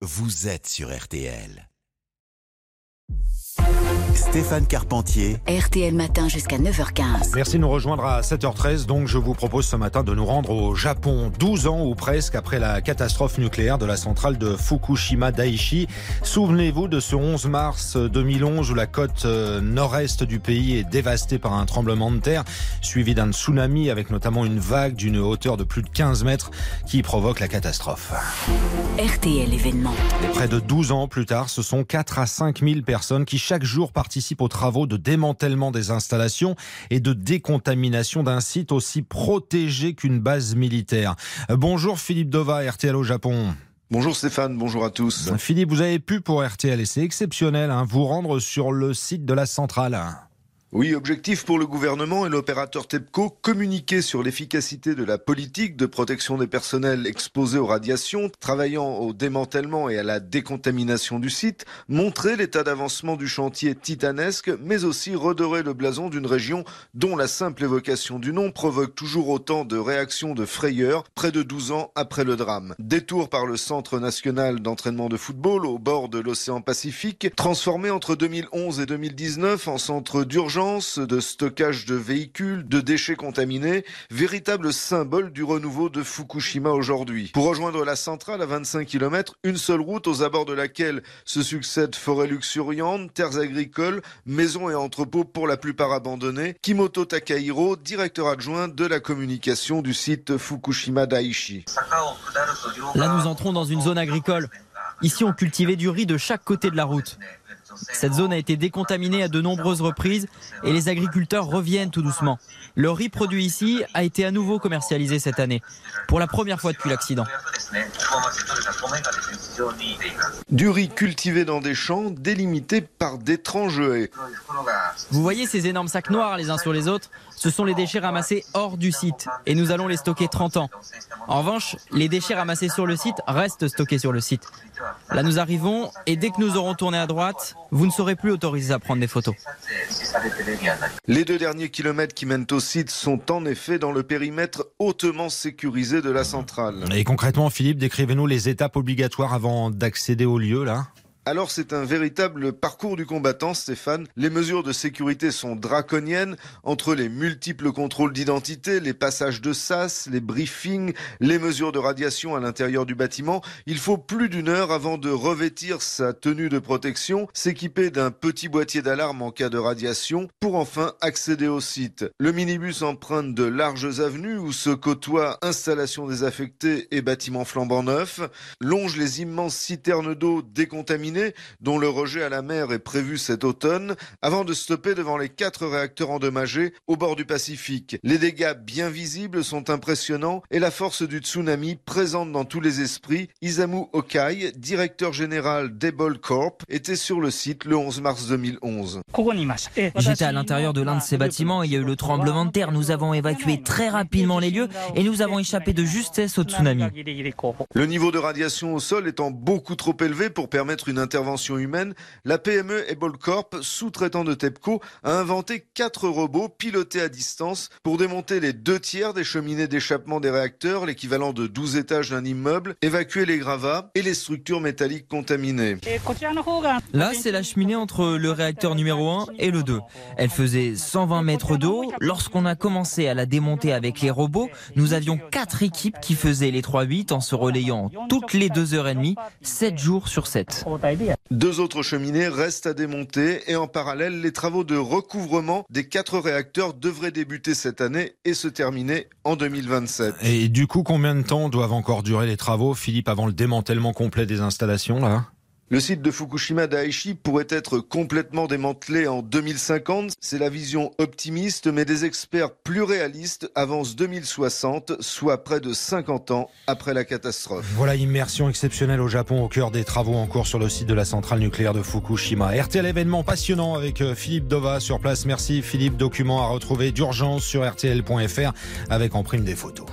vous êtes sur RTL. Stéphane Carpentier. RTL Matin jusqu'à 9h15. Merci de nous rejoindre à 7h13. Donc, je vous propose ce matin de nous rendre au Japon, 12 ans ou presque après la catastrophe nucléaire de la centrale de Fukushima Daiichi. Souvenez-vous de ce 11 mars 2011 où la côte euh, nord-est du pays est dévastée par un tremblement de terre, suivi d'un tsunami avec notamment une vague d'une hauteur de plus de 15 mètres qui provoque la catastrophe. RTL événement. Et près de 12 ans plus tard, ce sont 4 à 5 000 personnes qui chaque jour participent aux travaux de démantèlement des installations et de décontamination d'un site aussi protégé qu'une base militaire. Bonjour Philippe Dova, RTL au Japon. Bonjour Stéphane, bonjour à tous. Philippe, vous avez pu pour RTL et c'est exceptionnel, hein, vous rendre sur le site de la centrale. Oui, objectif pour le gouvernement et l'opérateur TEPCO, communiquer sur l'efficacité de la politique de protection des personnels exposés aux radiations, travaillant au démantèlement et à la décontamination du site, montrer l'état d'avancement du chantier titanesque, mais aussi redorer le blason d'une région dont la simple évocation du nom provoque toujours autant de réactions de frayeur près de 12 ans après le drame. Détour par le Centre national d'entraînement de football au bord de l'océan Pacifique, transformé entre 2011 et 2019 en centre d'urgence de stockage de véhicules, de déchets contaminés, véritable symbole du renouveau de Fukushima aujourd'hui. Pour rejoindre la centrale à 25 km, une seule route aux abords de laquelle se succèdent forêts luxuriantes, terres agricoles, maisons et entrepôts pour la plupart abandonnés. Kimoto Takahiro, directeur adjoint de la communication du site Fukushima Daiichi. Là, nous entrons dans une zone agricole. Ici, on cultivait du riz de chaque côté de la route. Cette zone a été décontaminée à de nombreuses reprises et les agriculteurs reviennent tout doucement. Le riz produit ici a été à nouveau commercialisé cette année, pour la première fois depuis l'accident. Du riz cultivé dans des champs délimités par d'étranges haies. Vous voyez ces énormes sacs noirs les uns sur les autres? Ce sont les déchets ramassés hors du site et nous allons les stocker 30 ans. En revanche, les déchets ramassés sur le site restent stockés sur le site. Là nous arrivons et dès que nous aurons tourné à droite, vous ne serez plus autorisé à prendre des photos. Les deux derniers kilomètres qui mènent au site sont en effet dans le périmètre hautement sécurisé de la centrale. Et concrètement, Philippe, décrivez-nous les étapes obligatoires avant d'accéder au lieu là alors c'est un véritable parcours du combattant, Stéphane. Les mesures de sécurité sont draconiennes entre les multiples contrôles d'identité, les passages de sas, les briefings, les mesures de radiation à l'intérieur du bâtiment. Il faut plus d'une heure avant de revêtir sa tenue de protection, s'équiper d'un petit boîtier d'alarme en cas de radiation pour enfin accéder au site. Le minibus emprunte de larges avenues où se côtoient installations désaffectées et bâtiments flambant neufs, longe les immenses citernes d'eau décontaminées dont le rejet à la mer est prévu cet automne, avant de stopper devant les quatre réacteurs endommagés au bord du Pacifique. Les dégâts bien visibles sont impressionnants et la force du tsunami présente dans tous les esprits. Isamu Okai, directeur général d'Ebol Corp, était sur le site le 11 mars 2011. J'étais à l'intérieur de l'un de ces bâtiments et il y a eu le tremblement de terre. Nous avons évacué très rapidement les lieux et nous avons échappé de justesse au tsunami. Le niveau de radiation au sol étant beaucoup trop élevé pour permettre une intervention humaine, la PME Ebolcorp, sous-traitant de TEPCO, a inventé quatre robots pilotés à distance pour démonter les deux tiers des cheminées d'échappement des réacteurs, l'équivalent de 12 étages d'un immeuble, évacuer les gravats et les structures métalliques contaminées. Là, c'est la cheminée entre le réacteur numéro 1 et le 2. Elle faisait 120 mètres d'eau. Lorsqu'on a commencé à la démonter avec les robots, nous avions quatre équipes qui faisaient les 3-8 en se relayant toutes les 2 heures et demie, 7 jours sur 7. Deux autres cheminées restent à démonter et en parallèle, les travaux de recouvrement des quatre réacteurs devraient débuter cette année et se terminer en 2027. Et du coup, combien de temps doivent encore durer les travaux, Philippe, avant le démantèlement complet des installations là? Le site de Fukushima Daiichi pourrait être complètement démantelé en 2050. C'est la vision optimiste, mais des experts plus réalistes avancent 2060, soit près de 50 ans après la catastrophe. Voilà, immersion exceptionnelle au Japon au cœur des travaux en cours sur le site de la centrale nucléaire de Fukushima. RTL événement passionnant avec euh, Philippe Dova sur place. Merci Philippe. Document à retrouver d'urgence sur rtl.fr avec en prime des photos.